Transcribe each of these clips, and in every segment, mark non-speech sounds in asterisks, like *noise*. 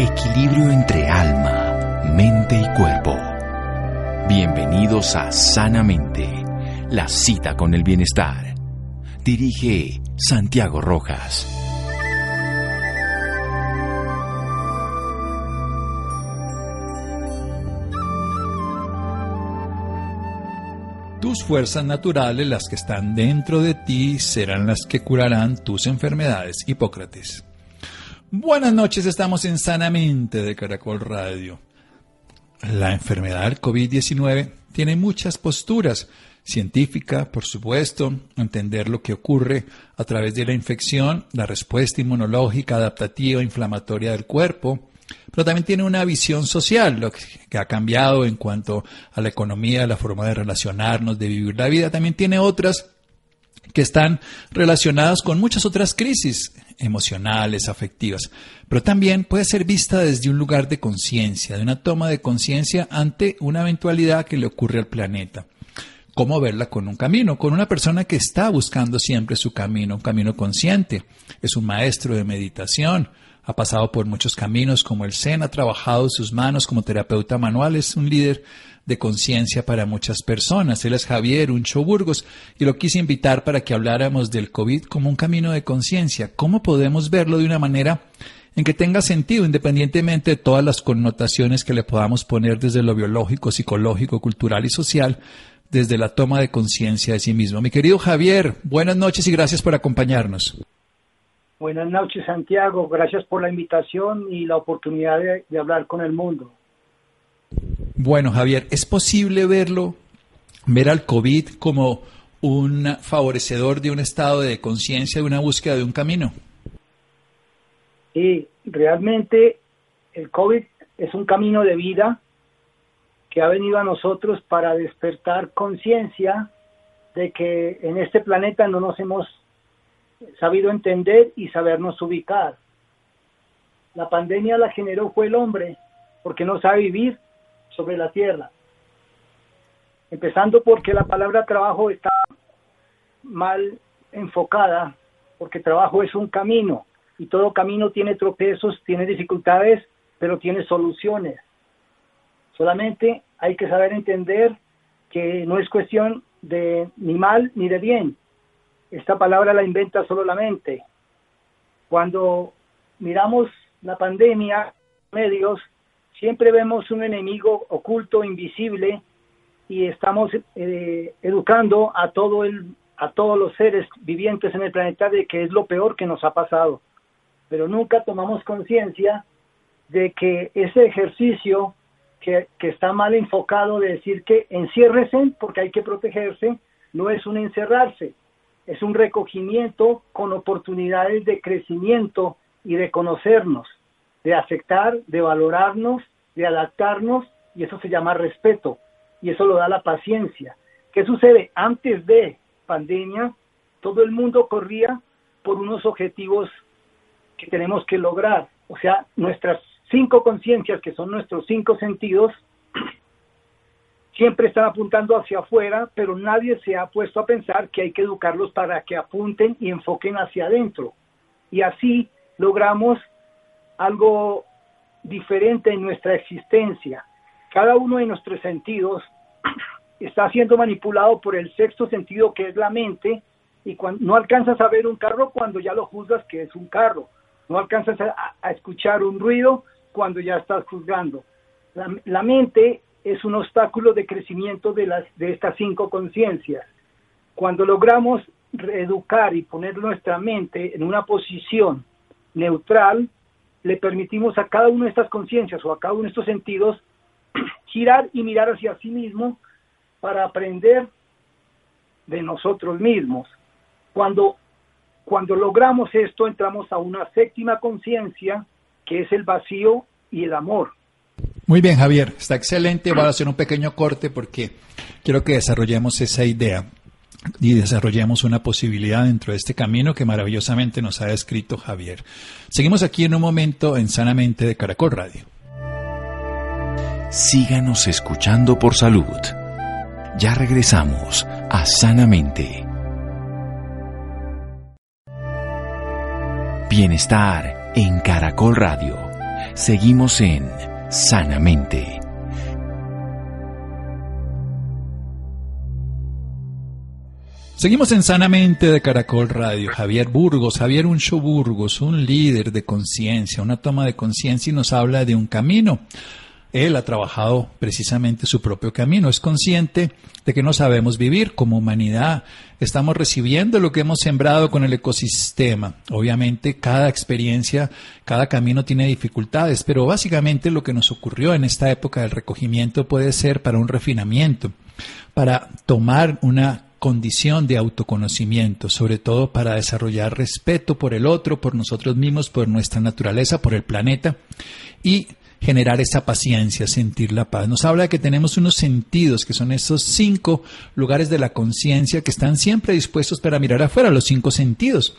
Equilibrio entre alma, mente y cuerpo. Bienvenidos a Sanamente, la cita con el bienestar. Dirige Santiago Rojas. Tus fuerzas naturales, las que están dentro de ti, serán las que curarán tus enfermedades. Hipócrates. Buenas noches, estamos en Sanamente de Caracol Radio. La enfermedad del COVID-19 tiene muchas posturas. Científica, por supuesto, entender lo que ocurre a través de la infección, la respuesta inmunológica, adaptativa, inflamatoria del cuerpo, pero también tiene una visión social, lo que ha cambiado en cuanto a la economía, la forma de relacionarnos, de vivir la vida. También tiene otras que están relacionadas con muchas otras crisis emocionales, afectivas, pero también puede ser vista desde un lugar de conciencia, de una toma de conciencia ante una eventualidad que le ocurre al planeta. ¿Cómo verla con un camino? Con una persona que está buscando siempre su camino, un camino consciente. Es un maestro de meditación, ha pasado por muchos caminos como el Zen, ha trabajado sus manos como terapeuta manual, es un líder de conciencia para muchas personas. Él es Javier Uncho Burgos y lo quise invitar para que habláramos del COVID como un camino de conciencia. ¿Cómo podemos verlo de una manera en que tenga sentido, independientemente de todas las connotaciones que le podamos poner desde lo biológico, psicológico, cultural y social, desde la toma de conciencia de sí mismo? Mi querido Javier, buenas noches y gracias por acompañarnos. Buenas noches, Santiago. Gracias por la invitación y la oportunidad de, hablar con el mundo. Bueno, Javier, ¿es posible verlo, ver al COVID como un favorecedor de un estado de conciencia, de una búsqueda de un camino? Sí, realmente el COVID es un camino de vida que ha venido a nosotros para despertar conciencia de que en este planeta no nos hemos sabido entender y sabernos ubicar. La pandemia la generó fue el hombre, porque no sabe vivir sobre la tierra. Empezando porque la palabra trabajo está mal enfocada, porque trabajo es un camino y todo camino tiene tropiezos, tiene dificultades, pero tiene soluciones. Solamente hay que saber entender que no es cuestión de ni mal ni de bien, esta palabra la inventa solo la mente. Cuando miramos la pandemia, medios, siempre vemos un enemigo oculto, invisible, y estamos eh, educando a todo el a todos los seres vivientes en el planeta de que es lo peor que nos ha pasado. Pero nunca tomamos conciencia de que ese ejercicio que, está mal enfocado de decir que enciérrese porque hay que protegerse, no es un encerrarse, es un recogimiento con oportunidades de crecimiento y de conocernos, de aceptar, de valorarnos, de adaptarnos, y eso se llama respeto, y eso lo da la paciencia. ¿Qué sucede? Antes de pandemia, todo el mundo corría por unos objetivos que tenemos que lograr, o sea, nuestras cinco conciencias, que son nuestros cinco sentidos, *clears throat* siempre están apuntando hacia afuera, pero nadie se ha puesto a pensar que hay que educarlos para que apunten y enfoquen hacia adentro. Y así logramos algo diferente en nuestra existencia. Cada uno de nuestros sentidos *clears throat* está siendo manipulado por el sexto sentido que es la mente y cuando, no alcanzas a ver un carro cuando ya lo juzgas que es un carro. No alcanzas a, escuchar un ruido cuando ya estás juzgando. La, la mente es un obstáculo de crecimiento de, las, de estas cinco conciencias. Cuando logramos reeducar y poner nuestra mente en una posición neutral, le permitimos a cada una de estas conciencias o a cada uno de estos sentidos *clears throat* girar y mirar hacia sí mismo para aprender de nosotros mismos. Cuando, cuando logramos esto, entramos a una séptima conciencia que es el vacío y el amor. Muy bien, Javier, está excelente. Voy a hacer un pequeño corte porque quiero que desarrollemos esa idea y desarrollemos una posibilidad dentro de este camino que maravillosamente nos ha descrito Javier. Seguimos aquí en un momento en Sanamente de Caracol Radio. Síganos escuchando por salud. Ya regresamos a Sanamente. Bienestar en Caracol Radio. Seguimos en Sanamente. Seguimos en Sanamente de Caracol Radio. Javier Burgos, Javier Uncho Burgos, un líder de conciencia, una toma de conciencia y nos habla de un camino. Él ha trabajado precisamente su propio camino. Es consciente de que no sabemos vivir como humanidad. Estamos recibiendo lo que hemos sembrado con el ecosistema. Obviamente cada experiencia, cada camino tiene dificultades, pero básicamente lo que nos ocurrió en esta época del recogimiento puede ser para un refinamiento, para tomar una condición de autoconocimiento, sobre todo para desarrollar respeto por el otro, por nosotros mismos, por nuestra naturaleza, por el planeta y generar esa paciencia, sentir la paz. Nos habla de que tenemos unos sentidos, que son esos cinco lugares de la conciencia que están siempre dispuestos para mirar afuera, los cinco sentidos.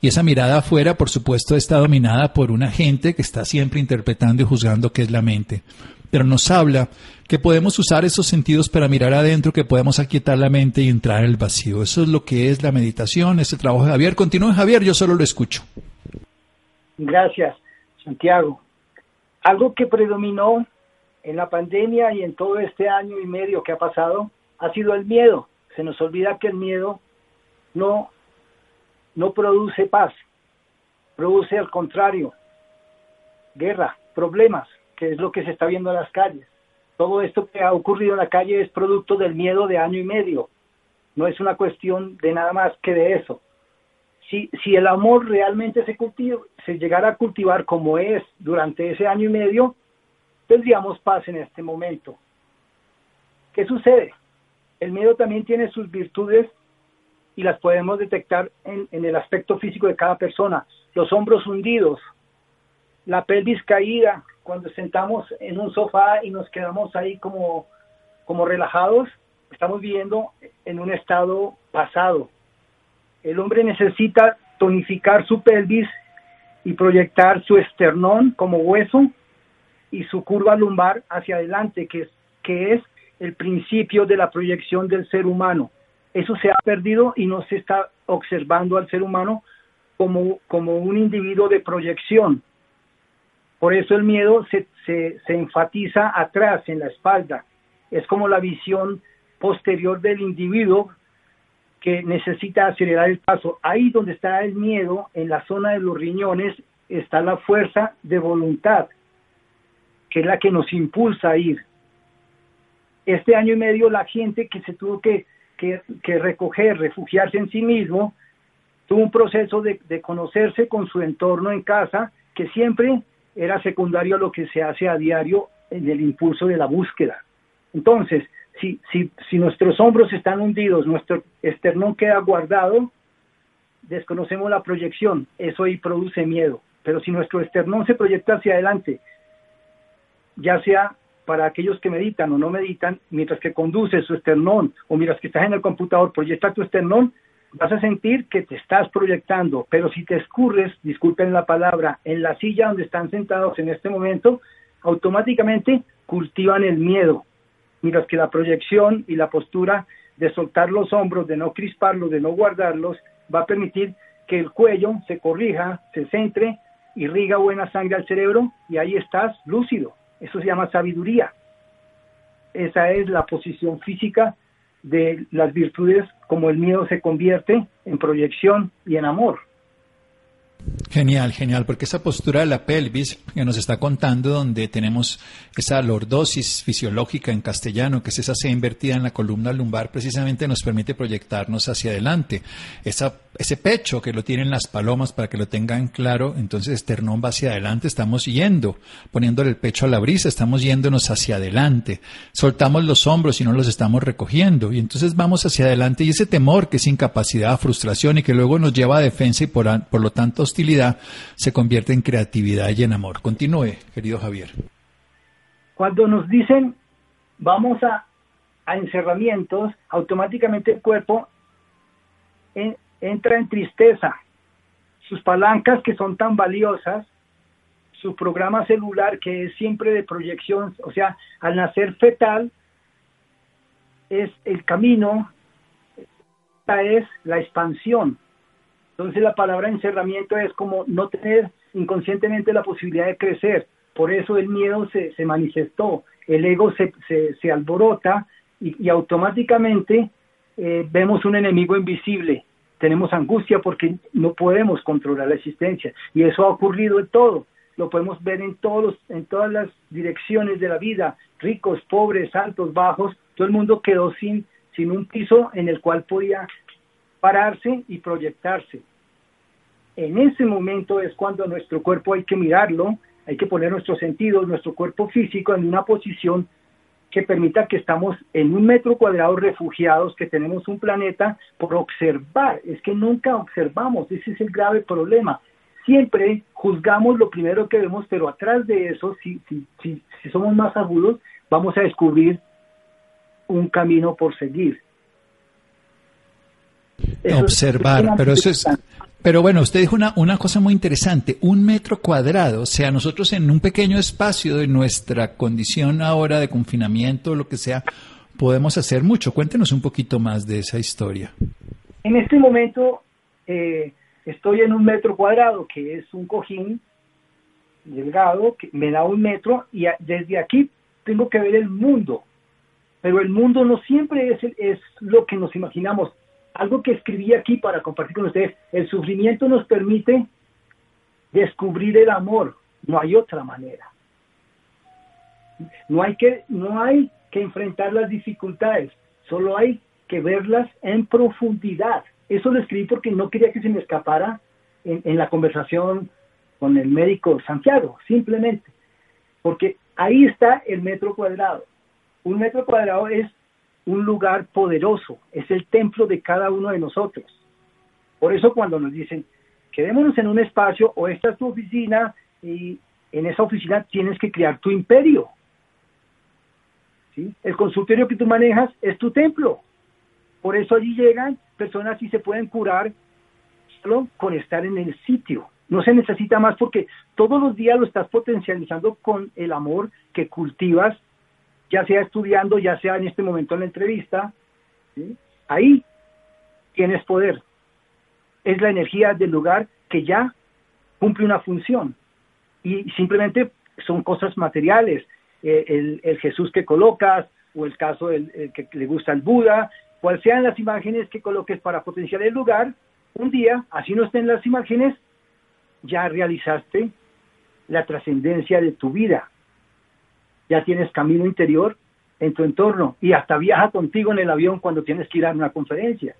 Y esa mirada afuera, por supuesto, está dominada por una gente que está siempre interpretando y juzgando qué es la mente. Pero nos habla que podemos usar esos sentidos para mirar adentro, que podemos aquietar la mente y entrar en el vacío. Eso es lo que es la meditación, ese trabajo de Javier. Continúe Javier, yo solo lo escucho. Gracias, Santiago. Algo que predominó en la pandemia y en todo este año y medio que ha pasado ha sido el miedo. Se nos olvida que el miedo no, no produce paz, produce al contrario, guerra, problemas, que es lo que se está viendo en las calles. Todo esto que ha ocurrido en la calle es producto del miedo de año y medio. No es una cuestión de nada más que de eso. Si, si el amor realmente se, cultiva, se llegara a cultivar como es durante ese año y medio, tendríamos paz en este momento. ¿Qué sucede? El miedo también tiene sus virtudes y las podemos detectar en, el aspecto físico de cada persona. Los hombros hundidos, la pelvis caída, cuando sentamos en un sofá y nos quedamos ahí como, como relajados, estamos viviendo en un estado pasado. El hombre necesita tonificar su pelvis y proyectar su esternón como hueso y su curva lumbar hacia adelante, que es, que es el principio de la proyección del ser humano. Eso se ha perdido y no se está observando al ser humano como, como un individuo de proyección. Por eso el miedo se, se, se, enfatiza atrás, en la espalda. Es como la visión posterior del individuo que necesita acelerar el paso. Ahí donde está el miedo, en la zona de los riñones, está la fuerza de voluntad, que es la que nos impulsa a ir. Este año y medio la gente que se tuvo que, que, recoger, refugiarse en sí mismo, tuvo un proceso de, de conocerse con su entorno en casa, que siempre era secundario a lo que se hace a diario en el impulso de la búsqueda. Entonces, si, si, nuestros hombros están hundidos, nuestro esternón queda guardado, desconocemos la proyección, eso ahí produce miedo. Pero si nuestro esternón se proyecta hacia adelante, ya sea para aquellos que meditan o no meditan, mientras que conduces su esternón o mientras que estás en el computador, proyecta tu esternón, vas a sentir que te estás proyectando, pero si te escurres, disculpen la palabra, en la silla donde están sentados en este momento, automáticamente cultivan el miedo, mientras que la proyección y la postura de soltar los hombros, de no crisparlos, de no guardarlos, va a permitir que el cuello se corrija, se centre, irriga buena sangre al cerebro y ahí estás lúcido. Eso se llama sabiduría. Esa es la posición física de las virtudes como el miedo se convierte en proyección y en amor. Genial, genial, porque esa postura de la pelvis que nos está contando, donde tenemos esa lordosis fisiológica en castellano, que es esa C invertida en la columna lumbar, precisamente nos permite proyectarnos hacia adelante. Esa, ese pecho que lo tienen las palomas, para que lo tengan claro, entonces esternón va hacia adelante, estamos yendo, poniéndole el pecho a la brisa, estamos yéndonos hacia adelante. Soltamos los hombros y no los estamos recogiendo, y entonces vamos hacia adelante, y ese temor que es incapacidad, frustración, y que luego nos lleva a defensa y por, por lo tanto hostilidad, se convierte en creatividad y en amor. Continúe, querido Javier. Cuando nos dicen vamos a, a encerramientos, automáticamente el cuerpo en, entra en tristeza. Sus palancas que son tan valiosas, su programa celular que es siempre de proyección, o sea, al nacer fetal, es el camino, es la expansión, entonces la palabra encerramiento es como no tener inconscientemente la posibilidad de crecer. Por eso el miedo se, se manifestó, el ego se, se, alborota y, automáticamente eh, vemos un enemigo invisible. Tenemos angustia porque no podemos controlar la existencia. Y eso ha ocurrido en todo. Lo podemos ver en, todos, en todas las direcciones de la vida, ricos, pobres, altos, bajos. Todo el mundo quedó sin, sin un piso en el cual podía pararse y proyectarse. En ese momento es cuando nuestro cuerpo hay que mirarlo, hay que poner nuestros sentidos, nuestro cuerpo físico en una posición que permita que estamos en un metro cuadrado refugiados, que tenemos un planeta por observar. Es que nunca observamos, ese es el grave problema. Siempre juzgamos lo primero que vemos, pero atrás de eso, si, si, si, si somos más agudos, vamos a descubrir un camino por seguir. Observar, pero eso es... Pero bueno, usted dijo una, una cosa muy interesante, un metro cuadrado, o sea, nosotros en un pequeño espacio de nuestra condición ahora de confinamiento, lo que sea, podemos hacer mucho. Cuéntenos un poquito más de esa historia. En este momento eh, estoy en un metro cuadrado, que es un cojín delgado, que me da un metro, y desde aquí tengo que ver el mundo. Pero el mundo no siempre es, es lo que nos imaginamos algo que escribí aquí para compartir con ustedes, el sufrimiento nos permite descubrir el amor, no hay otra manera. No hay que, no hay que enfrentar las dificultades, solo hay que verlas en profundidad. Eso lo escribí porque no quería que se me escapara en, en la conversación con el médico Santiago, simplemente. Porque ahí está el metro cuadrado. Un metro cuadrado es un lugar poderoso, es el templo de cada uno de nosotros. Por eso cuando nos dicen, quedémonos en un espacio o esta es tu oficina y en esa oficina tienes que crear tu imperio. ¿Sí? El consultorio que tú manejas es tu templo. Por eso allí llegan personas y se pueden curar solo con estar en el sitio. No se necesita más porque todos los días lo estás potencializando con el amor que cultivas ya sea estudiando, ya sea en este momento en la entrevista, ahí tienes poder. Es la energía del lugar que ya cumple una función y simplemente son cosas materiales. Eh, el, Jesús que colocas o el caso del que le gusta el Buda, cual sean las imágenes que coloques para potenciar el lugar, un día, así no estén las imágenes, ya realizaste la trascendencia de tu vida ya tienes camino interior en tu entorno y hasta viaja contigo en el avión cuando tienes que ir a una conferencia.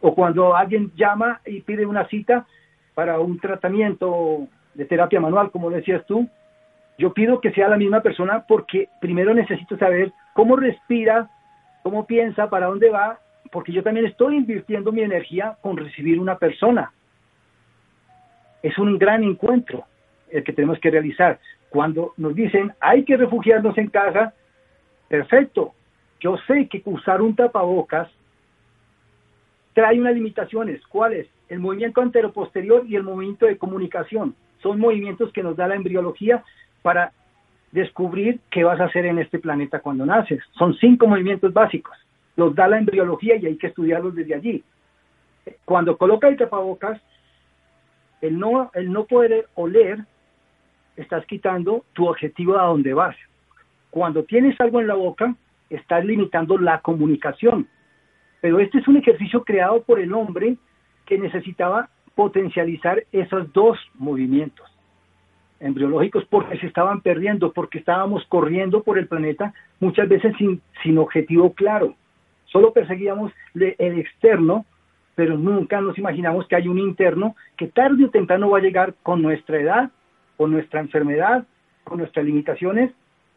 O cuando alguien llama y pide una cita para un tratamiento de terapia manual, como decías tú, yo pido que sea la misma persona porque primero necesito saber cómo respira, cómo piensa, para dónde va, porque yo también estoy invirtiendo mi energía con recibir una persona. Es un gran encuentro el que tenemos que realizar. Cuando nos dicen hay que refugiarnos en casa, perfecto. Yo sé que usar un tapabocas trae unas limitaciones. ¿Cuáles? El movimiento anteroposterior y el movimiento de comunicación. Son movimientos que nos da la embriología para descubrir qué vas a hacer en este planeta cuando naces. Son cinco movimientos básicos. Los da la embriología y hay que estudiarlos desde allí. Cuando coloca el tapabocas, el no, el no poder oler estás quitando tu objetivo a donde vas. Cuando tienes algo en la boca, estás limitando la comunicación. Pero este es un ejercicio creado por el hombre que necesitaba potencializar esos dos movimientos embriológicos porque se estaban perdiendo, porque estábamos corriendo por el planeta muchas veces sin, sin objetivo claro. Solo perseguíamos el externo, pero nunca nos imaginamos que hay un interno que tarde o temprano va a llegar con nuestra edad con nuestra enfermedad, con nuestras limitaciones,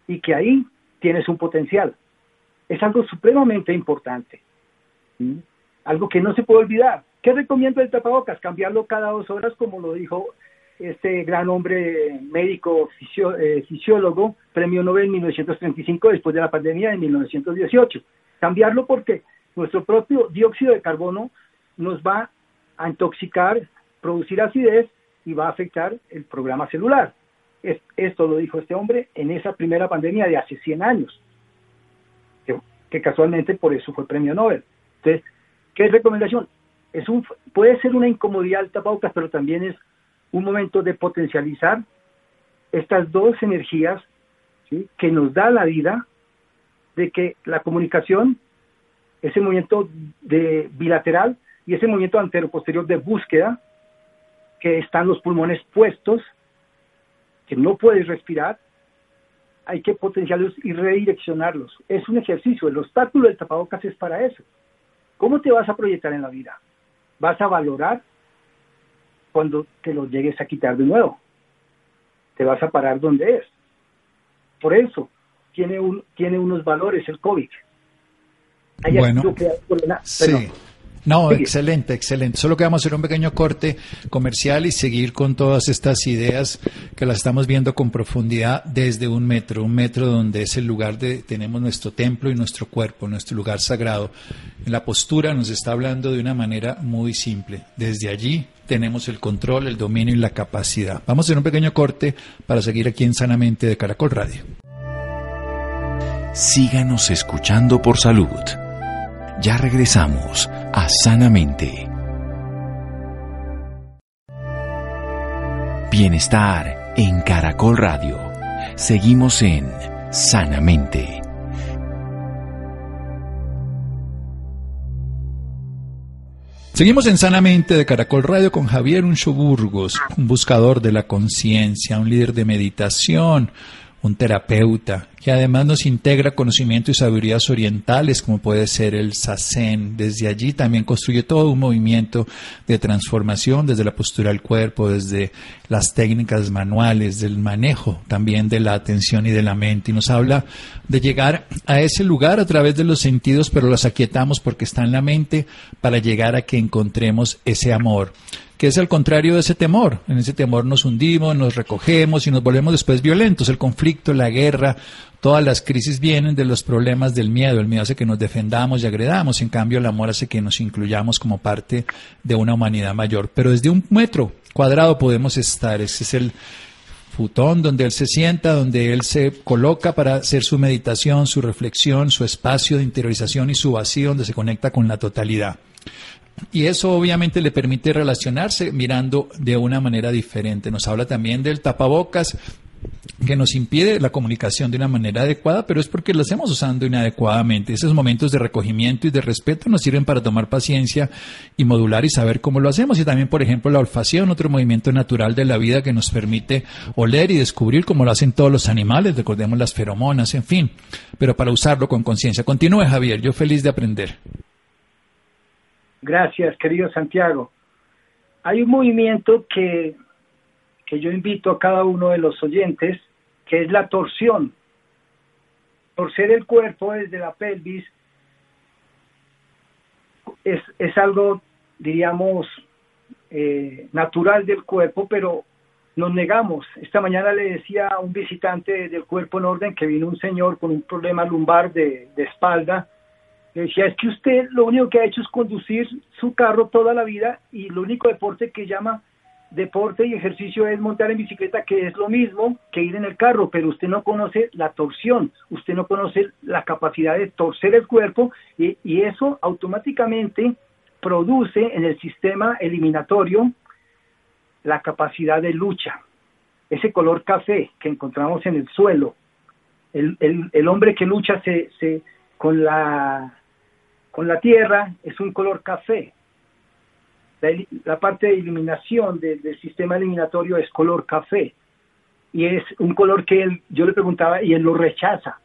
y que ahí tienes un potencial. Es algo supremamente importante. Algo que no se puede olvidar. ¿Qué recomiendo el tapabocas? Cambiarlo cada dos horas, como lo dijo este gran hombre médico, eh, fisiólogo, premio Nobel en 1935, después de la pandemia de 1918. Cambiarlo porque nuestro propio dióxido de carbono nos va a intoxicar, producir acidez y va a afectar el programa celular. esto lo dijo este hombre en esa primera pandemia de hace 100 años, que, casualmente por eso fue premio Nobel. Entonces, ¿qué es recomendación? Es un, puede ser una incomodidad el tapabocas, pero también es un momento de potencializar estas dos energías que nos da la vida, de que la comunicación, ese movimiento de bilateral y ese movimiento antero-posterior de búsqueda, que están los pulmones puestos, que no puedes respirar, hay que potenciarlos y redireccionarlos. Es un ejercicio, el obstáculo del tapabocas es para eso. ¿Cómo te vas a proyectar en la vida? Vas a valorar cuando te lo llegues a quitar de nuevo. Te vas a parar donde es. Por eso tiene, un, tiene unos valores el COVID. bueno, sí. No, excelente, excelente. Solo que vamos a hacer un pequeño corte comercial y seguir con todas estas ideas que las estamos viendo con profundidad desde un metro, un metro donde es el lugar de tenemos nuestro templo y nuestro cuerpo, nuestro lugar sagrado. En la postura nos está hablando de una manera muy simple. Desde allí tenemos el control, el dominio y la capacidad. Vamos a hacer un pequeño corte para seguir aquí en Sanamente de Caracol Radio. Síganos escuchando por salud. Ya regresamos a Sanamente. Bienestar en Caracol Radio. Seguimos en Sanamente. Seguimos en Sanamente de Caracol Radio con Javier Uncho Burgos, un buscador de la conciencia, un líder de meditación, un terapeuta, que además nos integra conocimiento y sabidurías orientales, como puede ser el sasen. Desde allí también construye todo un movimiento de transformación desde la postura del cuerpo, desde las técnicas manuales, del manejo también de la atención y de la mente. Y nos habla de llegar a ese lugar a través de los sentidos, pero los aquietamos porque está en la mente para llegar a que encontremos ese amor que es el contrario de ese temor. En ese temor nos hundimos, nos recogemos y nos volvemos después violentos. El conflicto, la guerra, Todas las crisis vienen de los problemas del miedo. El miedo hace que nos defendamos y agredamos. En cambio, el amor hace que nos incluyamos como parte de una humanidad mayor. Pero desde un metro cuadrado podemos estar. Ese es el futón donde él se sienta, donde él se coloca para hacer su meditación, su reflexión, su espacio de interiorización y su vacío donde se conecta con la totalidad. Y eso obviamente le permite relacionarse mirando de una manera diferente. Nos habla también del tapabocas, que nos impide la comunicación de una manera adecuada, pero es porque lo hacemos usando inadecuadamente. Esos momentos de recogimiento y de respeto nos sirven para tomar paciencia y modular y saber cómo lo hacemos. Y también, por ejemplo, la olfacción, otro movimiento natural de la vida que nos permite oler y descubrir cómo lo hacen todos los animales, recordemos las feromonas, en fin, pero para usarlo con conciencia. Continúe, Javier, yo feliz de aprender. Gracias, querido Santiago. Hay un movimiento que que yo invito a cada uno de los oyentes, que es la torsión. Torcer el cuerpo desde la pelvis es, es algo, diríamos, eh, natural del cuerpo, pero nos negamos. Esta mañana le decía a un visitante del cuerpo en orden que vino un señor con un problema lumbar de, de espalda. Le decía, es que usted lo único que ha hecho es conducir su carro toda la vida y lo único deporte que llama deporte y ejercicio es montar en bicicleta, que es lo mismo que ir en el carro, pero usted no conoce la torsión, usted no conoce la capacidad de torcer el cuerpo y, eso automáticamente produce en el sistema eliminatorio la capacidad de lucha, ese color café que encontramos en el suelo. El, el, hombre que lucha se, se, con, la, con la tierra es un color café, la, parte de eliminación del sistema eliminatorio es color café. Y es un color que él, yo le preguntaba y él lo rechaza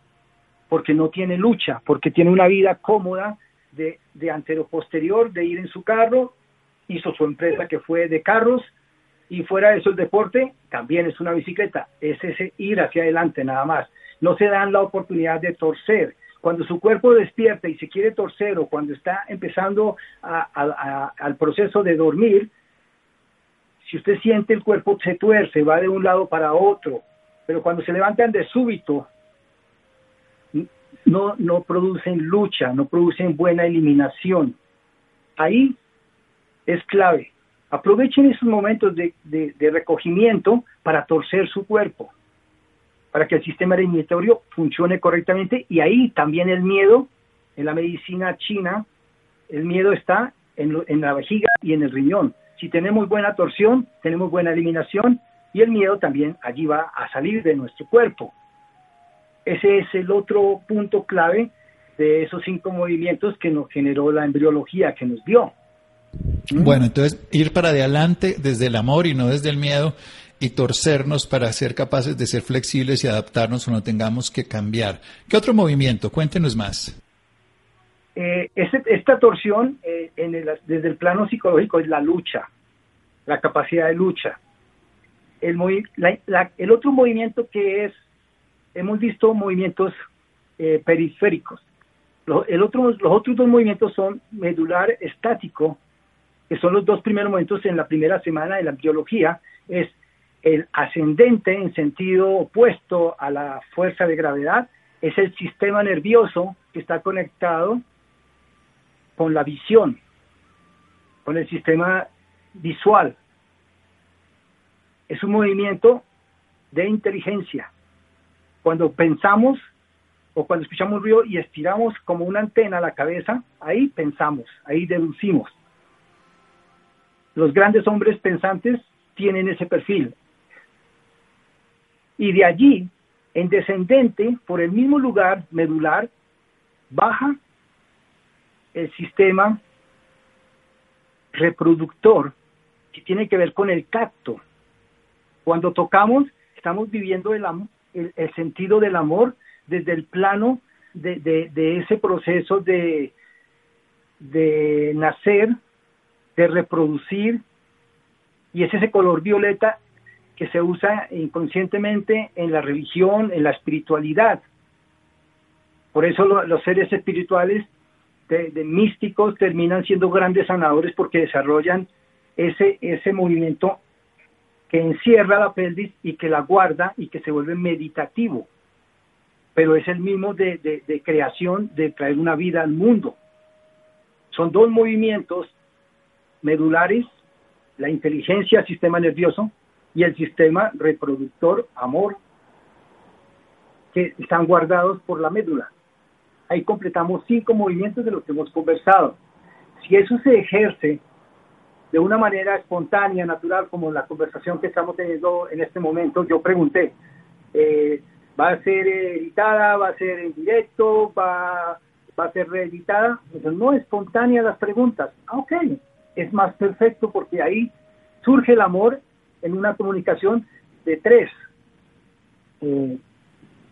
porque no tiene lucha, porque tiene una vida cómoda de, de antero-posterior, de ir en su carro, hizo su empresa que fue de carros y fuera de eso el deporte también es una bicicleta, es ese ir hacia adelante nada más. No se dan la oportunidad de torcer, cuando su cuerpo despierta y se quiere torcer o cuando está empezando al proceso de dormir, si usted siente el cuerpo se tuerce, va de un lado para otro, pero cuando se levantan de súbito, no, no producen lucha, no producen buena eliminación. Ahí es clave. Aprovechen esos momentos de recogimiento para torcer su cuerpo para que el sistema eliminatorio funcione correctamente y ahí también el miedo, en la medicina china, el miedo está en, en la vejiga y en el riñón. Si tenemos buena torsión, tenemos buena eliminación, y el miedo también allí va a salir de nuestro cuerpo. Ese es el otro punto clave de esos cinco movimientos que nos generó la embriología, que nos dio. Bueno, entonces ir para adelante desde el amor y no desde el miedo y torcernos para ser capaces de ser flexibles y adaptarnos o no tengamos que cambiar. ¿Qué otro movimiento? Cuéntenos más. Eh, esta torsión eh, desde el plano psicológico es la lucha, la capacidad de lucha. El, el otro movimiento que es, hemos visto movimientos eh, periféricos. el otro, los otros dos movimientos son medular estático, que son los dos primeros momentos en la primera semana de la biología, es el ascendente en sentido opuesto a la fuerza de gravedad, es el sistema nervioso que está conectado con la visión, con el sistema visual. Es un movimiento de inteligencia. Cuando pensamos o cuando escuchamos ruido y estiramos como una antena la cabeza, ahí pensamos, ahí deducimos. Los grandes hombres pensantes tienen ese perfil. Y de allí, en descendente, por el mismo lugar medular, baja el sistema reproductor que tiene que ver con el tacto. Cuando tocamos, estamos viviendo el, el, sentido del amor desde el plano de, ese proceso de, de nacer, de reproducir, y es ese color violeta que se usa inconscientemente en la religión, en la espiritualidad. Por eso los seres espirituales de, místicos terminan siendo grandes sanadores porque desarrollan ese, ese movimiento que encierra la pelvis y que la guarda y que se vuelve meditativo. Pero es el mismo de, de creación, de traer una vida al mundo. Son dos movimientos medulares, la inteligencia, sistema nervioso, y el sistema reproductor, amor, que están guardados por la médula ahí completamos cinco movimientos de los que hemos conversado. Si eso se ejerce de una manera espontánea, natural, como la conversación que estamos teniendo en este momento, yo pregunté, eh, ¿va a ser editada? ¿Va a ser en directo? ¿Va, va a ser reeditada? no espontánea las preguntas. Ah, ok, es más perfecto porque ahí surge el amor en una comunicación de tres. Eh,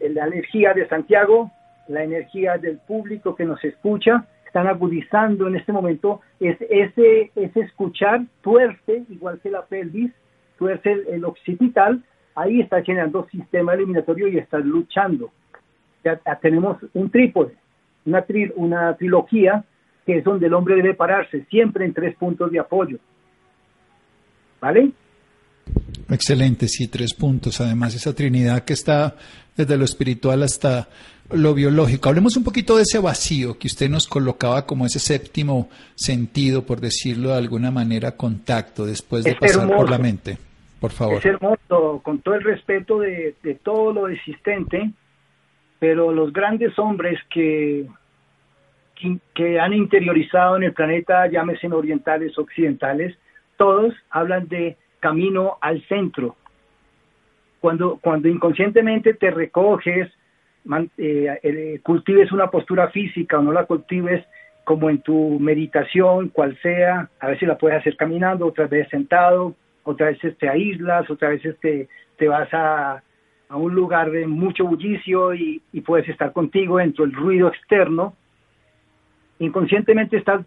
la energía de Santiago, la energía del público que nos escucha, están agudizando en este momento es ese, ese escuchar tuerce, igual que la pelvis, tuerce el, occipital, ahí está generando sistema eliminatorio y está luchando. Ya, tenemos un trípode, una, una trilogía que es donde el hombre debe pararse, siempre en tres puntos de apoyo. ¿Vale? Excelente, sí, tres puntos. Además, esa Trinidad que está desde lo espiritual hasta lo biológico. Hablemos un poquito de ese vacío que usted nos colocaba como ese séptimo sentido, por decirlo de alguna manera, contacto después de pasar por la mente. Por favor. Es hermoso, con todo el respeto de, de todo lo existente, pero los grandes hombres que, que, han interiorizado en el planeta, llámese en orientales, occidentales, todos hablan de camino al centro. Cuando, cuando inconscientemente te recoges, eh, eh, cultives una postura física o no la cultives como en tu meditación, cual sea, a veces la puedes hacer caminando, otras veces sentado, otras veces te aíslas, otras veces te, te vas a, a un lugar de mucho bullicio y, y, puedes estar contigo dentro del ruido externo, inconscientemente estás,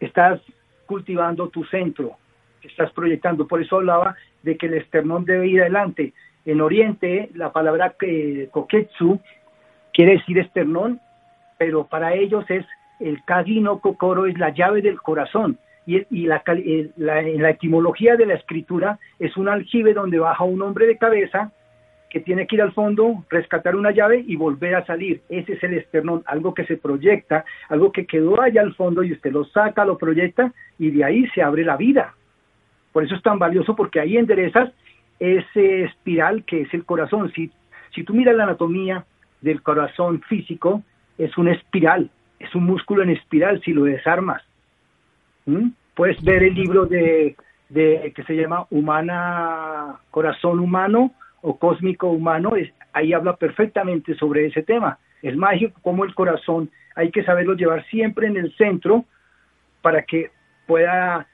estás cultivando tu centro, estás proyectando. Por eso hablaba de que el esternón debe ir adelante. En Oriente, la palabra que, koketsu quiere decir esternón, pero para ellos es el kagino kokoro, es la llave del corazón. Y, y la, la, etimología de la escritura es un aljibe donde baja un hombre de cabeza que tiene que ir al fondo, rescatar una llave y volver a salir. Ese es el esternón, algo que se proyecta, algo que quedó allá al fondo y usted lo saca, lo proyecta y de ahí se abre la vida. Por eso es tan valioso porque ahí enderezas ese espiral que es el corazón. Si, si tú miras la anatomía del corazón físico, es una espiral, es un músculo en espiral si lo desarmas. ¿Mm? Puedes ver el libro de, de que se llama Humana Corazón Humano o Cósmico Humano, es, ahí habla perfectamente sobre ese tema. Es mágico como el corazón hay que saberlo llevar siempre en el centro para que pueda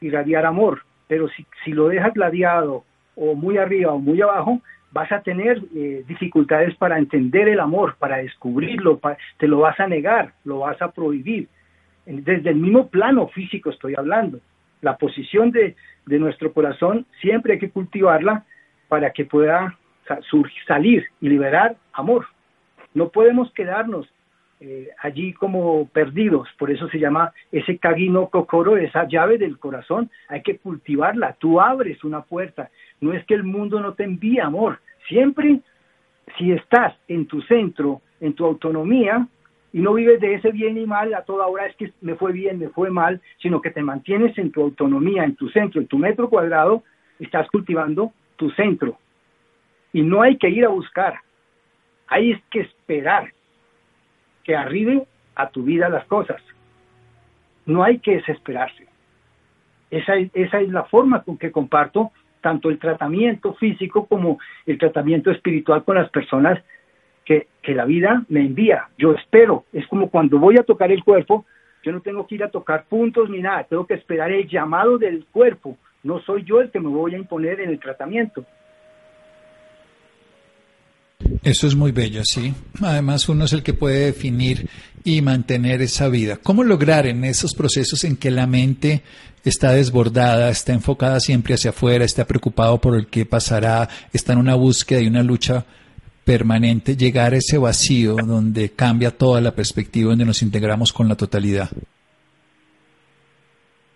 irradiar amor. Pero si, si lo dejas gladiado o muy arriba o muy abajo, vas a tener eh, dificultades para entender el amor, para descubrirlo, te lo vas a negar, lo vas a prohibir. Desde el mismo plano físico estoy hablando. La posición de, de nuestro corazón siempre hay que cultivarla para que pueda salir y liberar amor. No podemos quedarnos eh, allí como perdidos, por eso se llama ese kagino kokoro, esa llave del corazón, hay que cultivarla, tú abres una puerta, no es que el mundo no te envíe amor, siempre si estás en tu centro, en tu autonomía, y no vives de ese bien y mal a toda hora es que me fue bien, me fue mal, sino que te mantienes en tu autonomía, en tu centro, en tu metro cuadrado, estás cultivando tu centro. Y no hay que ir a buscar, hay que esperar que arribe a tu vida las cosas. No hay que desesperarse. Esa es, esa es la forma con que comparto tanto el tratamiento físico como el tratamiento espiritual con las personas que, que la vida me envía. Yo espero, es como cuando voy a tocar el cuerpo, yo no tengo que ir a tocar puntos ni nada, tengo que esperar el llamado del cuerpo. No soy yo el que me voy a imponer en el tratamiento. Eso es muy bello, sí. Además, uno es el que puede definir y mantener esa vida. ¿Cómo lograr en esos procesos en que la mente está desbordada, está enfocada siempre hacia afuera, está preocupado por el que pasará, está en una búsqueda y una lucha permanente, llegar a ese vacío donde cambia toda la perspectiva, donde nos integramos con la totalidad?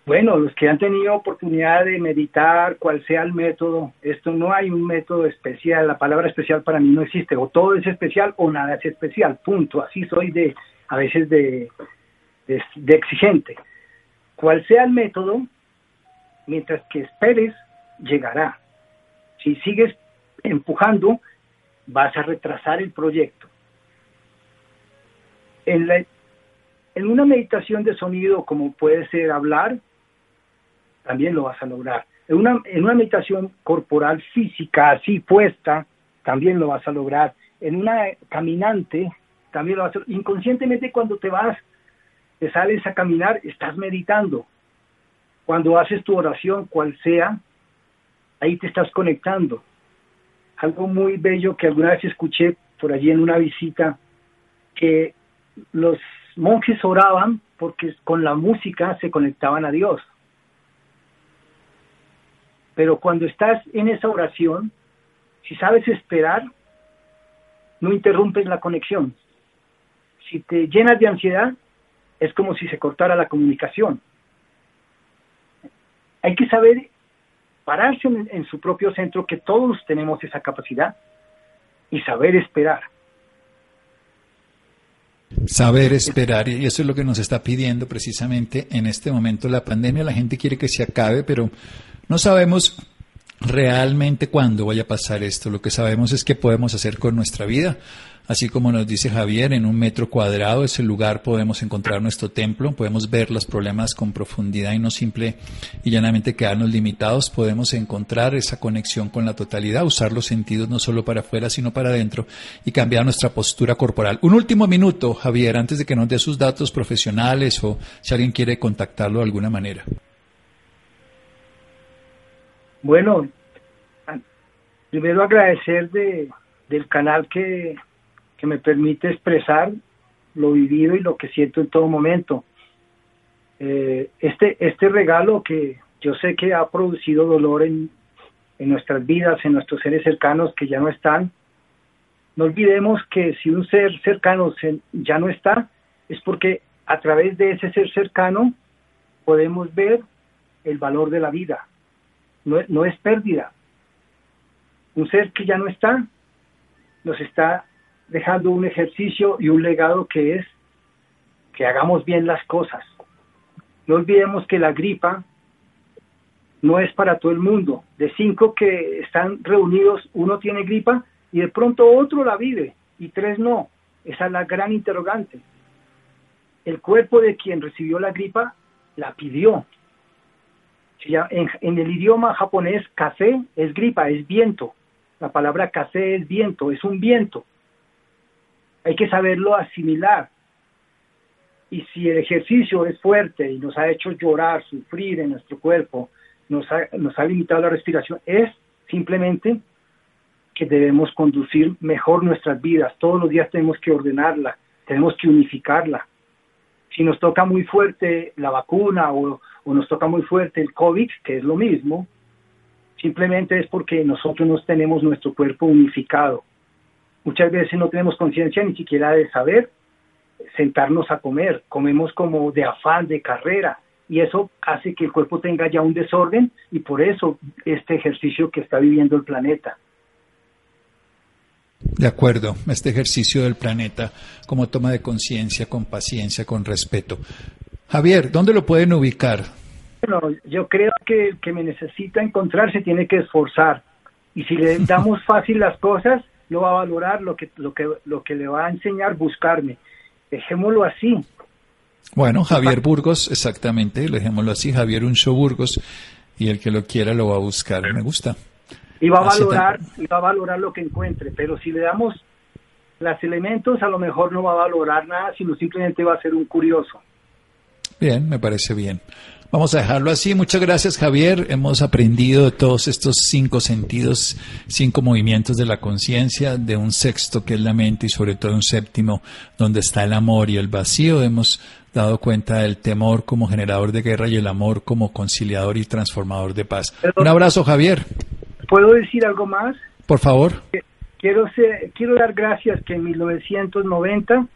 Bueno, los que han tenido oportunidad de meditar, cual sea el método, esto no hay un método especial, la palabra especial para mí no existe, o todo es especial o nada es especial, punto, así soy de, a veces de, de, exigente. Cual sea el método, mientras que esperes, llegará. Si sigues empujando, vas a retrasar el proyecto. En, la, en una meditación de sonido, como puede ser hablar, también lo vas a lograr. En una, en una meditación corporal física así puesta, también lo vas a lograr. En una caminante, también lo vas a Inconscientemente cuando te vas, te sales a caminar, estás meditando. Cuando haces tu oración, cual sea, ahí te estás conectando. Algo muy bello que alguna vez escuché por allí en una visita, que los monjes oraban porque con la música se conectaban a Dios. Pero cuando estás en esa oración, si sabes esperar, no interrumpes la conexión. Si te llenas de ansiedad, es como si se cortara la comunicación. Hay que saber pararse en, su propio centro, que todos tenemos esa capacidad, y saber esperar. Saber esperar, y eso es lo que nos está pidiendo precisamente en este momento la pandemia. La gente quiere que se acabe, pero no sabemos realmente cuándo vaya a pasar esto. Lo que sabemos es qué podemos hacer con nuestra vida. Así como nos dice Javier, en un metro cuadrado, ese lugar podemos encontrar nuestro templo, podemos ver los problemas con profundidad y no simple y llanamente quedarnos limitados, podemos encontrar esa conexión con la totalidad, usar los sentidos no solo para afuera, sino para adentro y cambiar nuestra postura corporal. Un último minuto, Javier, antes de que nos dé sus datos profesionales o si alguien quiere contactarlo de alguna manera. Bueno, primero agradecer de, del canal que, que me permite expresar lo vivido y lo que siento en todo momento. Eh, este, este regalo que yo sé que ha producido dolor en, en nuestras vidas, en nuestros seres cercanos que ya no están, no olvidemos que si un ser cercano ya no está, es porque a través de ese ser cercano podemos ver el valor de la vida, no, es pérdida. Un ser que ya no está, nos está dejando un ejercicio y un legado que es que hagamos bien las cosas. No olvidemos que la gripa no es para todo el mundo. De cinco que están reunidos, uno tiene gripa y de pronto otro la vive y tres no. Esa es la gran interrogante. El cuerpo de quien recibió la gripa la pidió, En, el idioma japonés, kase es gripa, es viento. La palabra kase es viento, es un viento. Hay que saberlo asimilar. Y si el ejercicio es fuerte y nos ha hecho llorar, sufrir en nuestro cuerpo, nos ha limitado la respiración, es simplemente que debemos conducir mejor nuestras vidas. Todos los días tenemos que ordenarla, tenemos que unificarla. Si nos toca muy fuerte la vacuna o, nos toca muy fuerte el COVID, que es lo mismo, simplemente es porque nosotros no tenemos nuestro cuerpo unificado. Muchas veces no tenemos conciencia ni siquiera de saber sentarnos a comer, comemos como de afán, de carrera, y eso hace que el cuerpo tenga ya un desorden y por eso este ejercicio que está viviendo el planeta. De acuerdo, este ejercicio del planeta como toma de conciencia, con paciencia, con respeto. Javier, ¿dónde lo pueden ubicar? Bueno, yo creo que el que me necesita encontrar se tiene que esforzar. Y si le *laughs* damos fácil las cosas, no va a valorar lo que, lo que, lo que le va a enseñar buscarme. Dejémoslo así. Bueno, Javier Burgos, exactamente, dejémoslo así, Javier Uncho Burgos, y el que lo quiera lo va a buscar. Me gusta y va a valorar y va a valorar lo que encuentre pero si le damos los elementos a lo mejor no va a valorar nada sino simplemente va a ser un curioso bien me parece bien Vamos a dejarlo así. Muchas gracias, Javier. Hemos aprendido de todos estos cinco sentidos, cinco movimientos de la conciencia, de un sexto que es la mente y sobre todo un séptimo donde está el amor y el vacío. Hemos dado cuenta del temor como generador de guerra y el amor como conciliador y transformador de paz. un abrazo, Javier. ¿Puedo decir algo más? Por favor. Quiero, quiero dar gracias que en 1990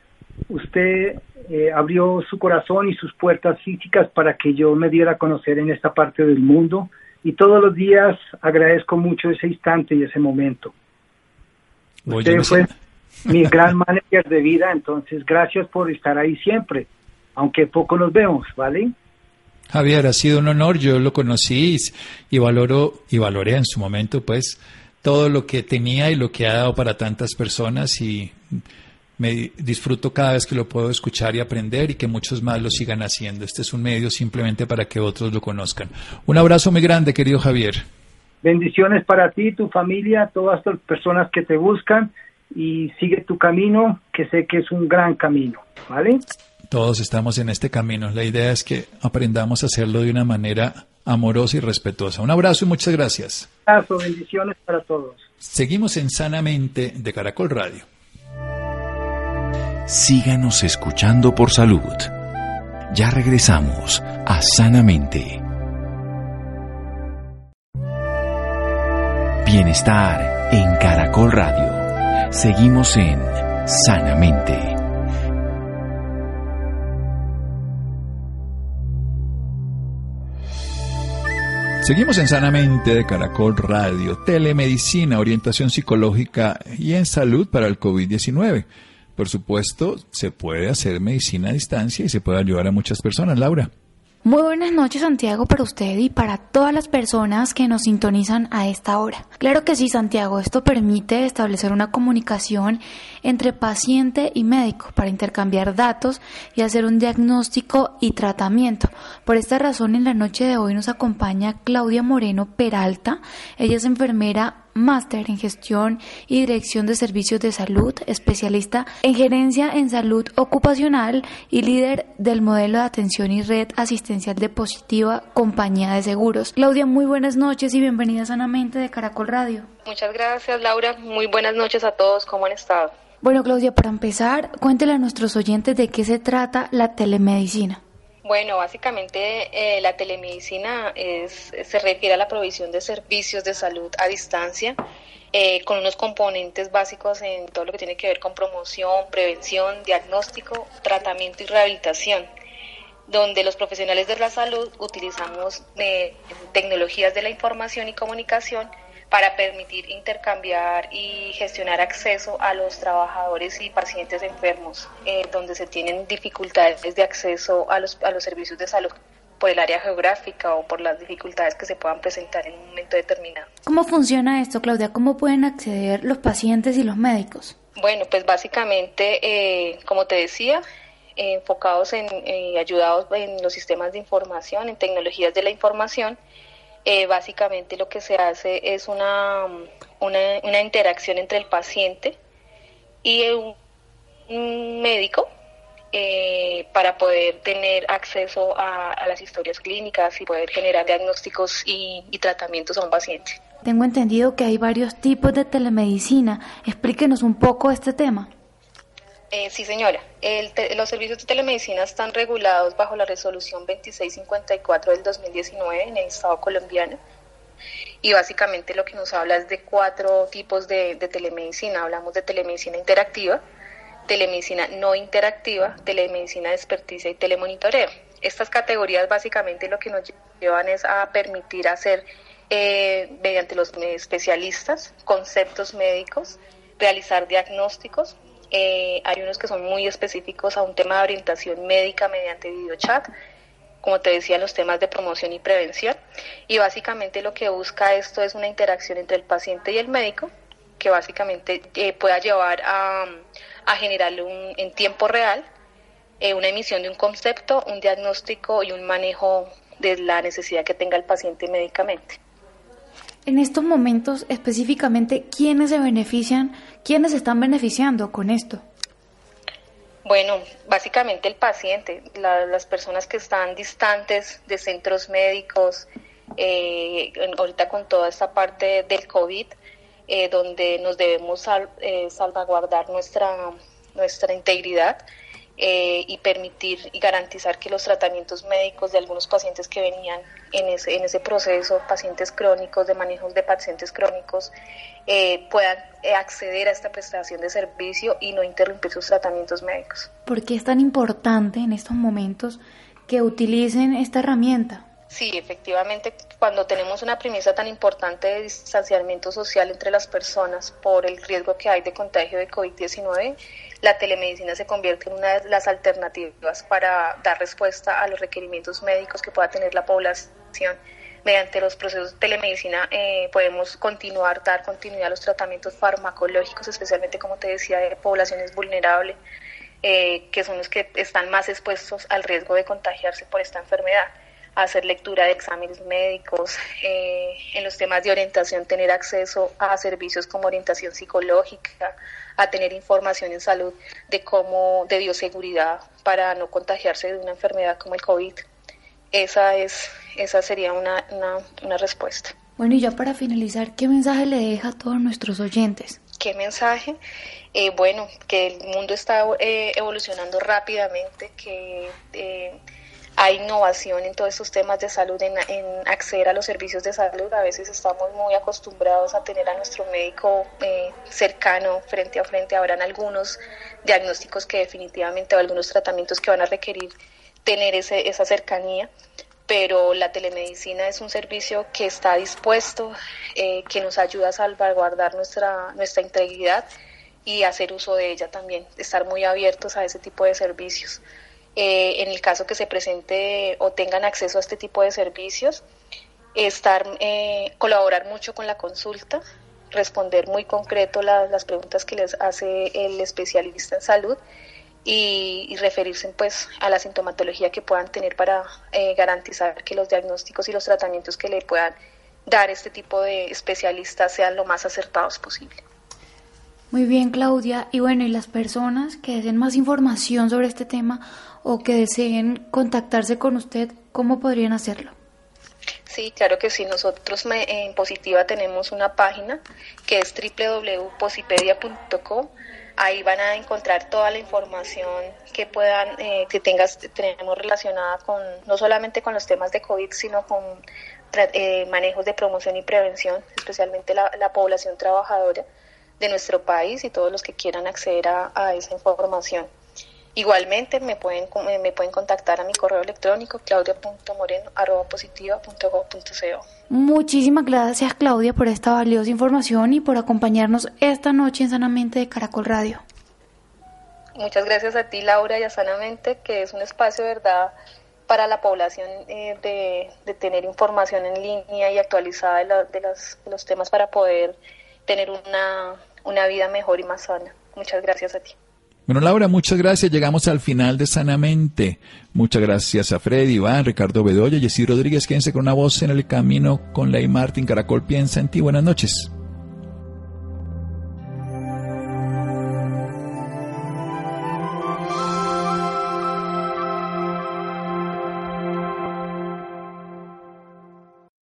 usted eh, abrió su corazón y sus puertas físicas para que yo me diera a conocer en esta parte del mundo y todos los días agradezco mucho ese instante y ese momento. usted fue *laughs* mi gran manager de vida, entonces gracias por estar ahí siempre, aunque poco nos vemos, ¿vale? Javier, ha sido un honor, yo lo conocí y valoro y valoré en su momento pues todo lo que tenía y lo que ha dado para tantas personas y me disfruto cada vez que lo puedo escuchar y aprender y que muchos más lo sigan haciendo. Este es un medio simplemente para que otros lo conozcan. Un abrazo muy grande, querido Javier. Bendiciones para ti, tu familia, todas las personas que te buscan y sigue tu camino, que sé que es un gran camino, ¿vale? Todos estamos en este camino. La idea es que aprendamos a hacerlo de una manera amorosa y respetuosa. Un abrazo y muchas gracias. Un abrazo, bendiciones para todos. Seguimos en Sanamente de Caracol Radio. Síganos escuchando por salud. Ya regresamos a Sanamente. Bienestar en Caracol Radio. Seguimos en Sanamente. Seguimos en Sanamente de Caracol Radio, telemedicina, orientación psicológica y en salud para el COVID-19. Por supuesto, se puede hacer medicina a distancia y se puede ayudar a muchas personas. Laura. Muy buenas noches Santiago para usted y para todas las personas que nos sintonizan a esta hora. Claro que sí Santiago, esto permite establecer una comunicación entre paciente y médico para intercambiar datos y hacer un diagnóstico y tratamiento. Por esta razón en la noche de hoy nos acompaña Claudia Moreno Peralta, ella es enfermera máster en gestión y dirección de servicios de salud, especialista en gerencia en salud ocupacional y líder del modelo de atención y red asistencial de Positiva Compañía de Seguros. Claudia, muy buenas noches y bienvenida sanamente de Caracol Radio. Muchas gracias, Laura. Muy buenas noches a todos. ¿Cómo han estado? Bueno, Claudia, para empezar, cuéntele a nuestros oyentes de qué se trata la telemedicina. Bueno, básicamente eh, la telemedicina es, se refiere a la provisión de servicios de salud a distancia eh, con unos componentes básicos en todo lo que tiene que ver con promoción, prevención, diagnóstico, tratamiento y rehabilitación, donde los profesionales de la salud utilizamos eh, tecnologías de la información y comunicación para permitir intercambiar y gestionar acceso a los trabajadores y pacientes enfermos, eh, donde se tienen dificultades de acceso a los, a los servicios de salud por el área geográfica o por las dificultades que se puedan presentar en un momento determinado. ¿Cómo funciona esto, Claudia? ¿Cómo pueden acceder los pacientes y los médicos? Bueno, pues básicamente, eh, como te decía, enfocados en, ayudados en los sistemas de información, en tecnologías de la información, básicamente lo que se hace es una, una, interacción entre el paciente y un médico eh, para poder tener acceso a, las historias clínicas y poder generar diagnósticos y, tratamientos a un paciente. Tengo entendido que hay varios tipos de telemedicina. Explíquenos un poco este tema. Eh, sí, señora. los servicios de telemedicina están regulados bajo la resolución 2654 del 2019 en el Estado colombiano. Y básicamente lo que nos habla es de cuatro tipos de telemedicina. Hablamos de telemedicina interactiva, telemedicina no interactiva, telemedicina de experticia y telemonitoreo. Estas categorías básicamente lo que nos llevan es a permitir hacer eh, mediante los especialistas conceptos médicos, realizar diagnósticos. Eh, hay unos que son muy específicos a un tema de orientación médica mediante videochat, como te decía, los temas de promoción y prevención. Y básicamente lo que busca esto es una interacción entre el paciente y el médico que básicamente eh, pueda llevar a, a generar un, en tiempo real eh, una emisión de un concepto, un diagnóstico y un manejo de la necesidad que tenga el paciente médicamente. En estos momentos específicamente, ¿quiénes se benefician, quiénes están beneficiando con esto? Bueno, básicamente el paciente, las personas que están distantes de centros médicos, eh, ahorita con toda esta parte del COVID, eh, donde nos debemos eh, salvaguardar nuestra, nuestra integridad eh, y permitir y garantizar que los tratamientos médicos de algunos pacientes que venían en ese, en ese proceso, pacientes crónicos, de manejos de pacientes crónicos, puedan acceder a esta prestación de servicio y no interrumpir sus tratamientos médicos. ¿Por qué es tan importante en estos momentos que utilicen esta herramienta? Sí, efectivamente, cuando tenemos una premisa tan importante de distanciamiento social entre las personas por el riesgo que hay de contagio de COVID-19, la telemedicina se convierte en una de las alternativas para dar respuesta a los requerimientos médicos que pueda tener la población. Mediante los procesos de telemedicina eh, podemos continuar, dar continuidad a los tratamientos farmacológicos, especialmente, como te decía, de poblaciones vulnerables, eh, que son los que están más expuestos al riesgo de contagiarse por esta enfermedad hacer lectura de exámenes médicos, eh, en los temas de orientación tener acceso a servicios como orientación psicológica, a tener información en salud de cómo, de bioseguridad para no contagiarse de una enfermedad como el COVID. Esa es, esa sería una, una, respuesta. Bueno, y ya para finalizar, ¿qué mensaje le deja a todos nuestros oyentes? ¿Qué mensaje? Eh, bueno, que el mundo está eh, evolucionando rápidamente, que hay innovación en todos estos temas de salud, en, acceder a los servicios de salud. A veces estamos muy acostumbrados a tener a nuestro médico eh, cercano, frente a frente. Habrán algunos diagnósticos que definitivamente o algunos tratamientos que van a requerir tener ese, esa cercanía, pero la telemedicina es un servicio que está dispuesto, eh, que nos ayuda a salvaguardar nuestra, nuestra integridad y hacer uso de ella también, estar muy abiertos a ese tipo de servicios. Eh, en el caso que se presente o tengan acceso a este tipo de servicios, estar, eh, colaborar mucho con la consulta, responder muy concreto las preguntas que les hace el especialista en salud y, referirse pues a la sintomatología que puedan tener para eh, garantizar que los diagnósticos y los tratamientos que le puedan dar este tipo de especialistas sean lo más acertados posible. Muy bien, Claudia. Y bueno, y las personas que deseen más información sobre este tema o que deseen contactarse con usted, ¿cómo podrían hacerlo? Sí, claro que sí. Nosotros en Positiva tenemos una página que es www.posipedia.com. Ahí van a encontrar toda la información que puedan, eh, que tengas, tenemos relacionada con, no solamente con los temas de COVID, sino con eh, manejos de promoción y prevención, especialmente la, población trabajadora de nuestro país y todos los que quieran acceder a esa información. Igualmente me pueden, me pueden contactar a mi correo electrónico claudia.moreno.positiva.gov.co. Muchísimas gracias Claudia por esta valiosa información y por acompañarnos esta noche en Sanamente de Caracol Radio. Muchas gracias a ti Laura y a Sanamente, que es un espacio, ¿verdad?, para la población eh, de, de, tener información en línea y actualizada de, de, los, de los temas para poder tener una, una vida mejor y más sana. Muchas gracias a ti. Bueno, Laura, muchas gracias. Llegamos al final de Sanamente. Muchas gracias a Freddy, Iván, Ricardo Bedoya, Jessy Rodríguez. Quédense con una voz en el camino con Ley Martín. Caracol piensa en ti. Buenas noches.